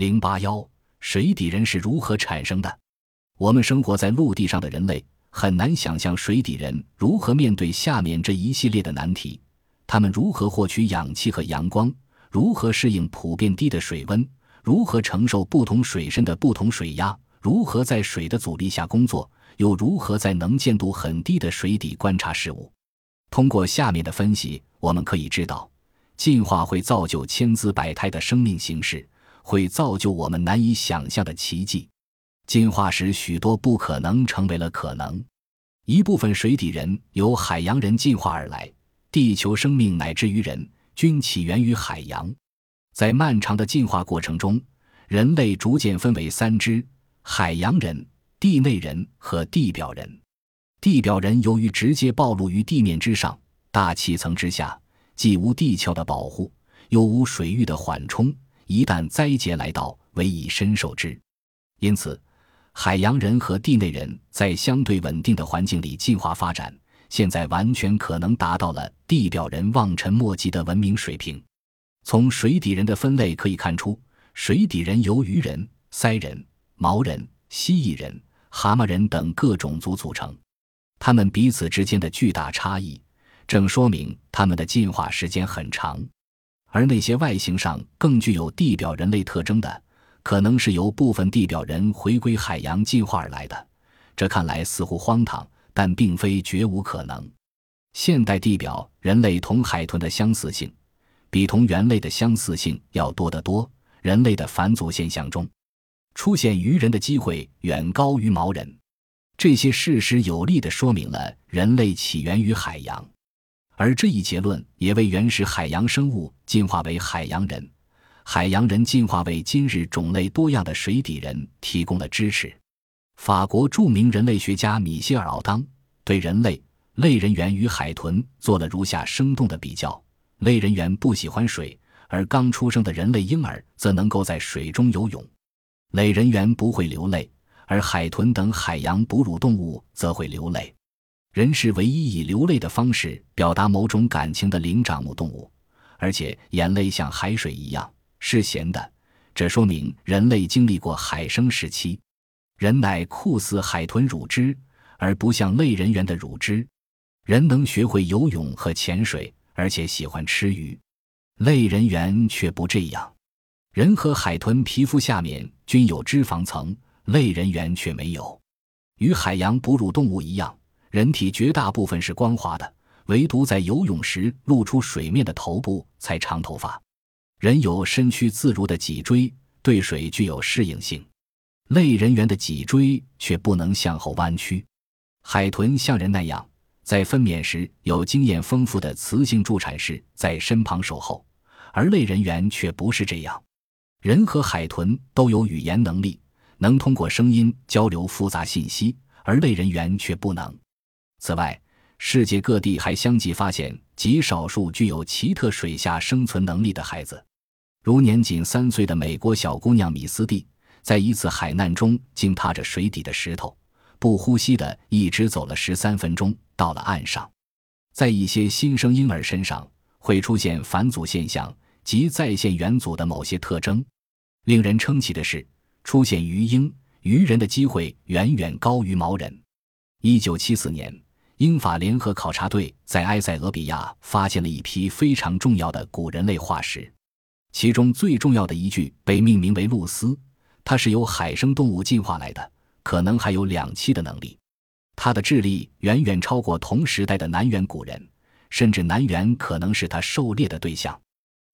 零八幺，水底人是如何产生的？我们生活在陆地上的人类很难想象水底人如何面对下面这一系列的难题：他们如何获取氧气和阳光？如何适应普遍低的水温？如何承受不同水深的不同水压？如何在水的阻力下工作？又如何在能见度很低的水底观察事物？通过下面的分析，我们可以知道，进化会造就千姿百态的生命形式，会造就我们难以想象的奇迹。进化使许多不可能成为了可能。一部分水底人由海洋人进化而来，地球生命乃至于人均起源于海洋。在漫长的进化过程中，人类逐渐分为三支：海洋人、地内人和地表人。地表人由于直接暴露于地面之上，大气层之下，既无地壳的保护，又无水域的缓冲，一旦灾劫来到，唯以身受之。因此。海洋人和地内人在相对稳定的环境里进化发展，现在完全可能达到了地表人望尘莫及的文明水平。从水底人的分类可以看出，水底人由鱼人、鳃人、毛人、蜥蜴人、蛤蟆人等各种族组成。他们彼此之间的巨大差异，正说明他们的进化时间很长。而那些外形上更具有地表人类特征的，可能是由部分地表人回归海洋进化而来的，这看来似乎荒唐，但并非绝无可能。现代地表人类同海豚的相似性，比同猿类的相似性要多得多。人类的返祖现象中，出现鱼人的机会远高于毛人。这些事实有力地说明了人类起源于海洋，而这一结论也为原始海洋生物进化为海洋人。海洋人进化为今日种类多样的水底人提供了支持。法国著名人类学家米歇尔·奥当对人类类人猿与海豚做了如下生动的比较：类人猿不喜欢水，而刚出生的人类婴儿则能够在水中游泳；类人猿不会流泪，而海豚等海洋哺乳动物则会流泪。人是唯一以流泪的方式表达某种感情的灵长目动物，而且眼泪像海水一样。是咸的，这说明人类经历过海生时期。人乃酷似海豚乳汁，而不像类人猿的乳汁。人能学会游泳和潜水，而且喜欢吃鱼。类人猿却不这样。人和海豚皮肤下面均有脂肪层，类人猿却没有。与海洋哺乳动物一样，人体绝大部分是光滑的，唯独在游泳时露出水面的头部才长头发。人有身躯自如的脊椎，对水具有适应性；类人猿的脊椎却不能向后弯曲。海豚像人那样，在分娩时有经验丰富的雌性助产士在身旁守候，而类人猿却不是这样。人和海豚都有语言能力，能通过声音交流复杂信息，而类人猿却不能。此外，世界各地还相继发现极少数具有奇特水下生存能力的孩子。如年仅三岁的美国小姑娘米斯蒂，在一次海难中惊踏着水底的石头，不呼吸的一直走了十三分钟，到了岸上。在一些新生婴儿身上会出现返祖现象及再现元祖的某些特征。令人称奇的是，出现鱼鹰、鱼人的机会远远高于毛人。一九七四年，英法联合考察队在埃塞俄比亚发现了一批非常重要的古人类化石。其中最重要的一具被命名为露丝，它是由海生动物进化来的，可能还有两栖的能力。它的智力远远超过同时代的南猿古人，甚至南猿可能是它狩猎的对象。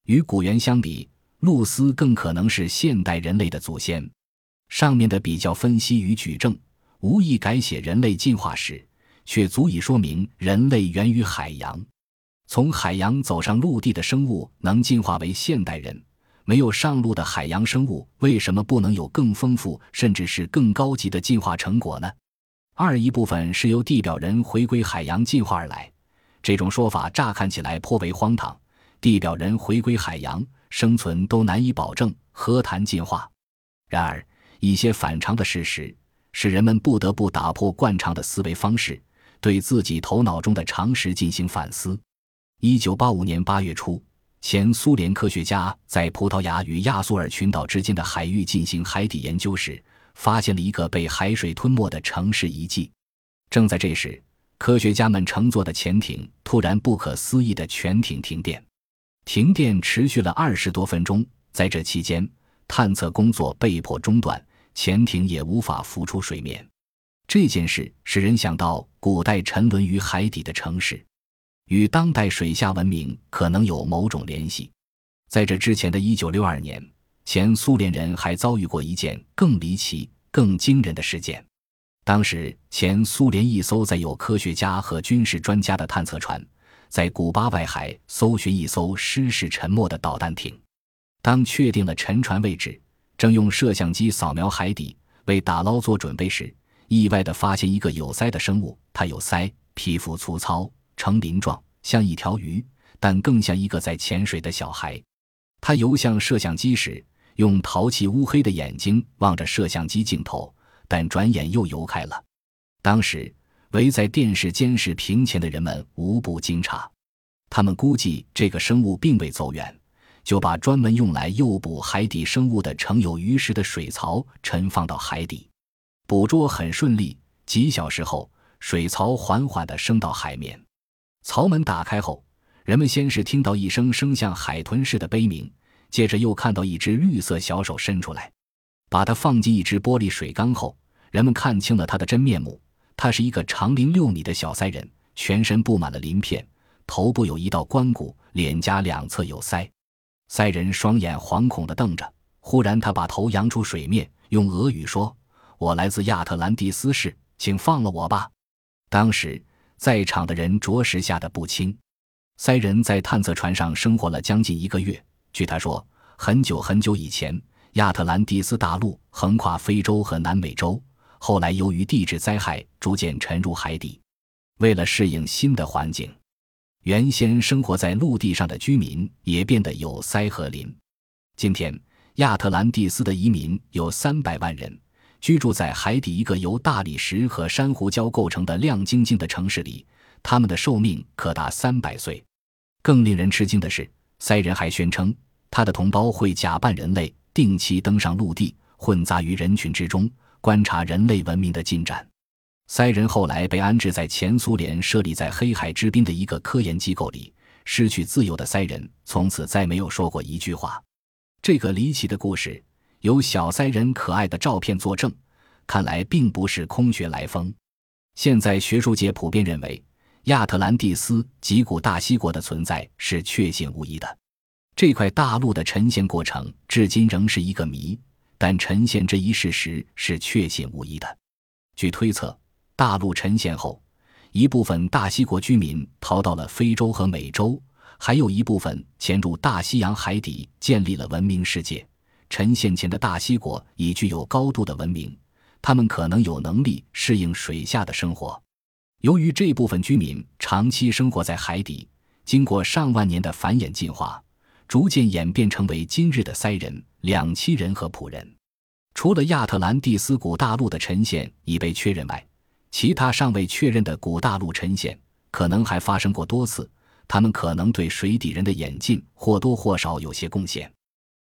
与古猿相比，露丝更可能是现代人类的祖先。上面的比较分析与举证，无意改写人类进化史，却足以说明人类源于海洋。从海洋走上陆地的生物能进化为现代人，没有上路的海洋生物为什么不能有更丰富甚至是更高级的进化成果呢？二一部分是由地表人回归海洋进化而来，这种说法乍看起来颇为荒唐。地表人回归海洋生存都难以保证，何谈进化？然而，一些反常的事实使人们不得不打破惯常的思维方式，对自己头脑中的常识进行反思。一九八五年八月初，前苏联科学家在葡萄牙与亚速尔群岛之间的海域进行海底研究时，发现了一个被海水吞没的城市遗迹。正在这时，科学家们乘坐的潜艇突然不可思议的全艇停电，停电持续了二十多分钟。在这期间，探测工作被迫中断，潜艇也无法浮出水面。这件事使人想到古代沉沦于海底的城市。与当代水下文明可能有某种联系。在这之前的一九六二年，前苏联人还遭遇过一件更离奇、更惊人的事件。当时，前苏联一艘载有科学家和军事专家的探测船，在古巴外海搜寻一艘失事沉没的导弹艇。当确定了沉船位置，正用摄像机扫描海底为打捞做准备时，意外地发现一个有鳃的生物。它有鳃，皮肤粗糙。呈鳞状，像一条鱼，但更像一个在潜水的小孩。他游向摄像机时，用淘气乌黑的眼睛望着摄像机镜头，但转眼又游开了。当时围在电视监视屏前的人们无不惊诧，他们估计这个生物并未走远，就把专门用来诱捕海底生物的盛有鱼食的水槽沉放到海底。捕捉很顺利，几小时后，水槽缓缓地升到海面。槽门打开后，人们先是听到一声声像海豚似的悲鸣，接着又看到一只绿色小手伸出来，把它放进一只玻璃水缸后，人们看清了它的真面目。它是一个长零六米的小鳃人，全身布满了鳞片，头部有一道关骨，脸颊两侧有鳃。鳃人双眼惶恐地瞪着，忽然他把头扬出水面，用俄语说：“我来自亚特兰蒂斯市，请放了我吧。”当时。在场的人着实吓得不轻。塞人在探测船上生活了将近一个月。据他说，很久很久以前，亚特兰蒂斯大陆横跨非洲和南美洲，后来由于地质灾害逐渐沉入海底。为了适应新的环境，原先生活在陆地上的居民也变得有鳃和鳞。今天，亚特兰蒂斯的移民有三百万人。居住在海底一个由大理石和珊瑚礁构成的亮晶晶的城市里，他们的寿命可达三百岁。更令人吃惊的是，塞人还宣称，他的同胞会假扮人类，定期登上陆地，混杂于人群之中，观察人类文明的进展。塞人后来被安置在前苏联设立在黑海之滨的一个科研机构里。失去自由的塞人从此再没有说过一句话。这个离奇的故事。有小塞人可爱的照片作证，看来并不是空穴来风。现在学术界普遍认为，亚特兰蒂斯及古大西国的存在是确信无疑的。这块大陆的沉陷过程至今仍是一个谜，但沉陷这一事实是确信无疑的。据推测，大陆沉陷后，一部分大西国居民逃到了非洲和美洲，还有一部分潜入大西洋海底，建立了文明世界。沉陷前的大西国已具有高度的文明，他们可能有能力适应水下的生活。由于这部分居民长期生活在海底，经过上万年的繁衍进化，逐渐演变成为今日的塞人、两栖人和普人。除了亚特兰蒂斯古大陆的沉陷已被确认外，其他尚未确认的古大陆沉陷可能还发生过多次。他们可能对水底人的演进或多或少有些贡献。